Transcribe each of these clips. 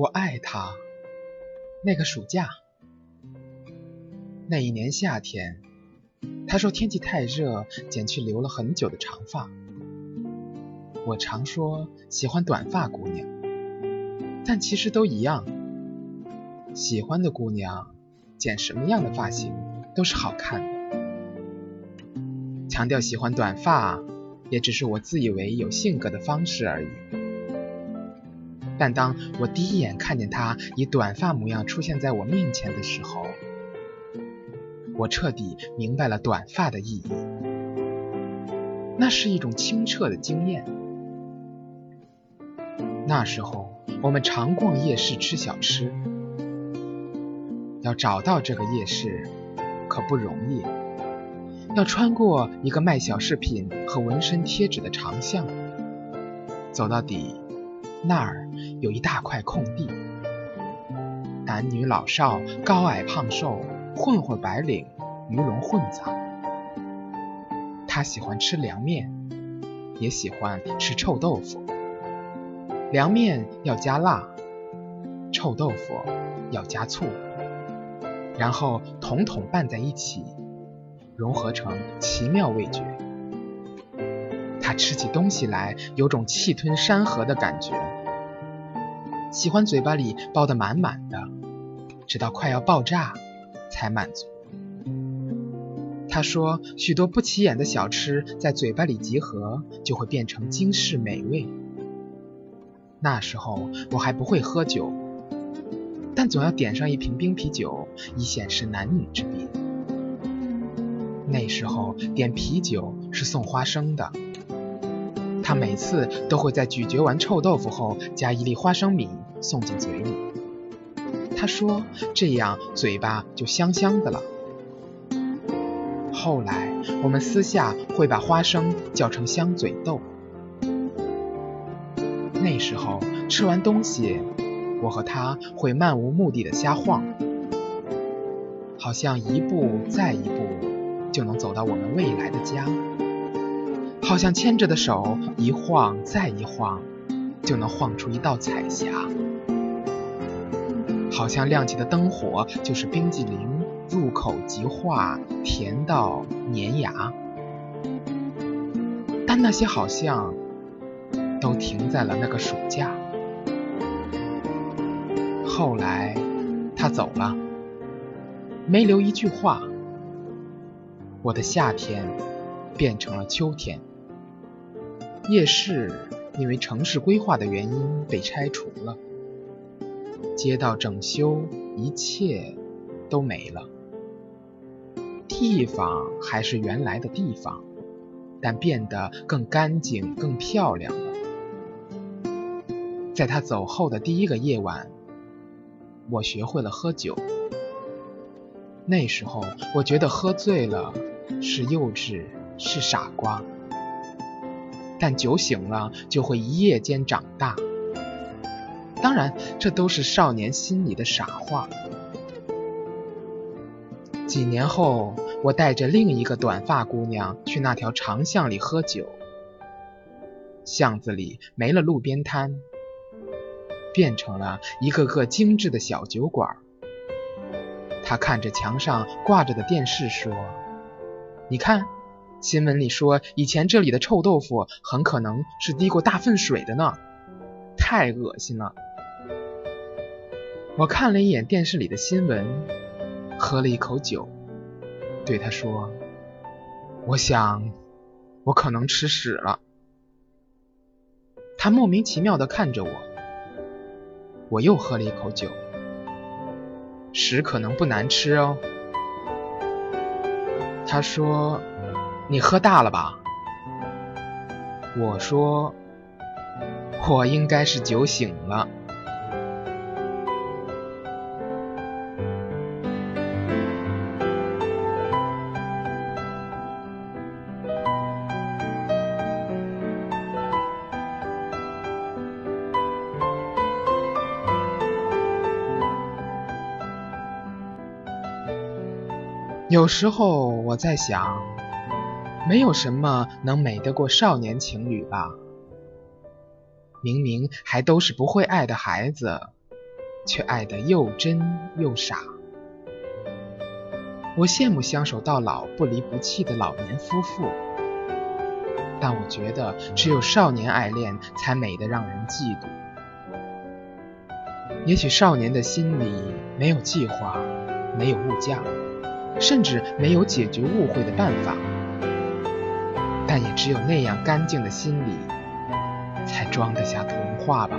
我爱他。那个暑假，那一年夏天，他说天气太热，剪去留了很久的长发。我常说喜欢短发姑娘，但其实都一样。喜欢的姑娘剪什么样的发型都是好看的。强调喜欢短发，也只是我自以为有性格的方式而已。但当我第一眼看见他以短发模样出现在我面前的时候，我彻底明白了短发的意义。那是一种清澈的惊艳。那时候我们常逛夜市吃小吃，要找到这个夜市可不容易，要穿过一个卖小饰品和纹身贴纸的长巷，走到底，那儿。有一大块空地，男女老少、高矮胖瘦、混混白领、鱼龙混杂。他喜欢吃凉面，也喜欢吃臭豆腐。凉面要加辣，臭豆腐要加醋，然后统统拌在一起，融合成奇妙味觉。他吃起东西来有种气吞山河的感觉。喜欢嘴巴里包得满满的，直到快要爆炸才满足。他说，许多不起眼的小吃在嘴巴里集合，就会变成惊世美味。那时候我还不会喝酒，但总要点上一瓶冰啤酒，以显示男女之别。那时候点啤酒是送花生的。他每次都会在咀嚼完臭豆腐后，加一粒花生米送进嘴里。他说这样嘴巴就香香的了。后来我们私下会把花生叫成香嘴豆。那时候吃完东西，我和他会漫无目的的瞎晃，好像一步再一步就能走到我们未来的家。好像牵着的手一晃再一晃，就能晃出一道彩霞。好像亮起的灯火就是冰激凌，入口即化，甜到粘牙。但那些好像都停在了那个暑假。后来他走了，没留一句话。我的夏天变成了秋天。夜市因为城市规划的原因被拆除了，街道整修，一切都没了。地方还是原来的地方，但变得更干净、更漂亮了。在他走后的第一个夜晚，我学会了喝酒。那时候，我觉得喝醉了是幼稚，是傻瓜。但酒醒了就会一夜间长大，当然这都是少年心里的傻话。几年后，我带着另一个短发姑娘去那条长巷里喝酒，巷子里没了路边摊，变成了一个个精致的小酒馆。她看着墙上挂着的电视说：“你看。”新闻里说，以前这里的臭豆腐很可能是滴过大粪水的呢，太恶心了。我看了一眼电视里的新闻，喝了一口酒，对他说：“我想，我可能吃屎了。”他莫名其妙的看着我，我又喝了一口酒，屎可能不难吃哦。他说。你喝大了吧？我说，我应该是酒醒了。有时候我在想。没有什么能美得过少年情侣吧？明明还都是不会爱的孩子，却爱得又真又傻。我羡慕相守到老、不离不弃的老年夫妇，但我觉得只有少年爱恋才美得让人嫉妒。也许少年的心里没有计划，没有物价，甚至没有解决误会的办法，但也只有那样干净的心里，才装得下童话吧。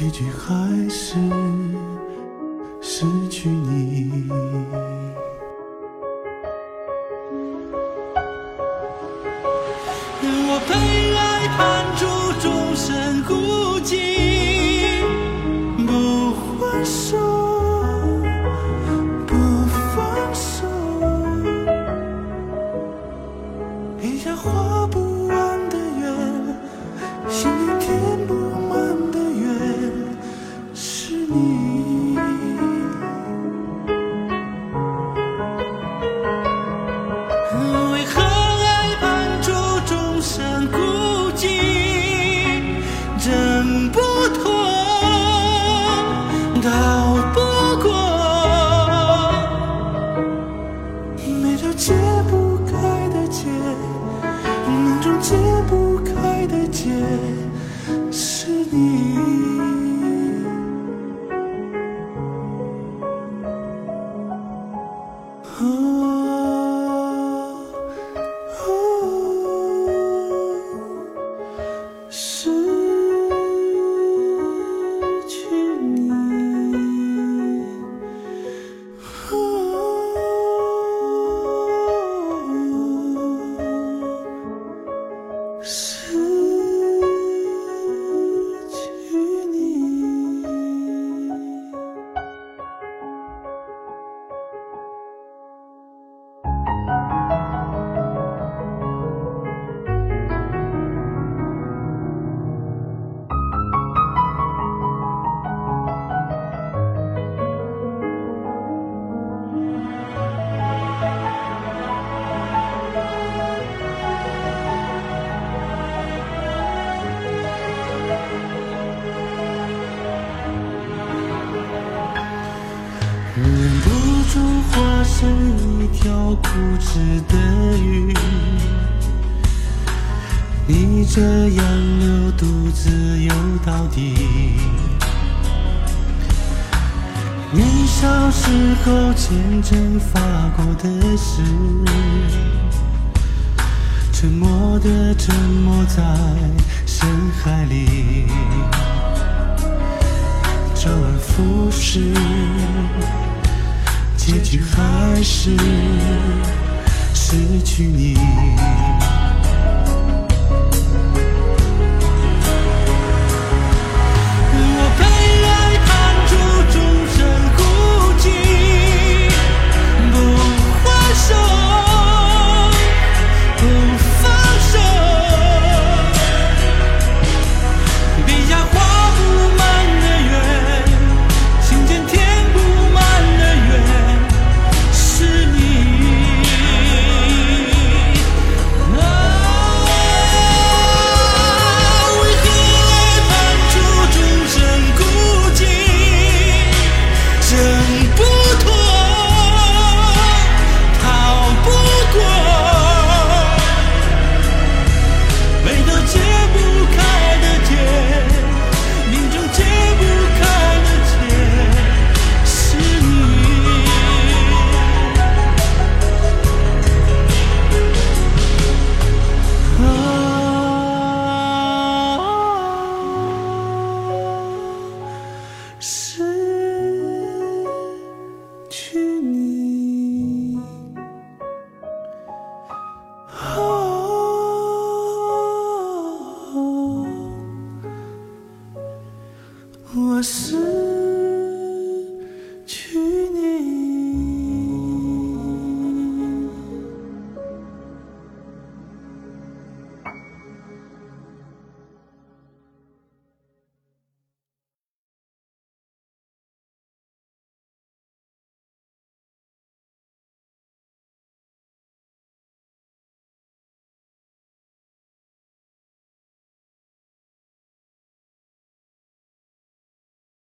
结局还是失去你。我陪爱中解不开的结，是你。化身一条固执的鱼，你这样流独自游到底。年少时候虔诚发过的誓，沉默的沉没在深海里。周而复始，结局还是失去你。去年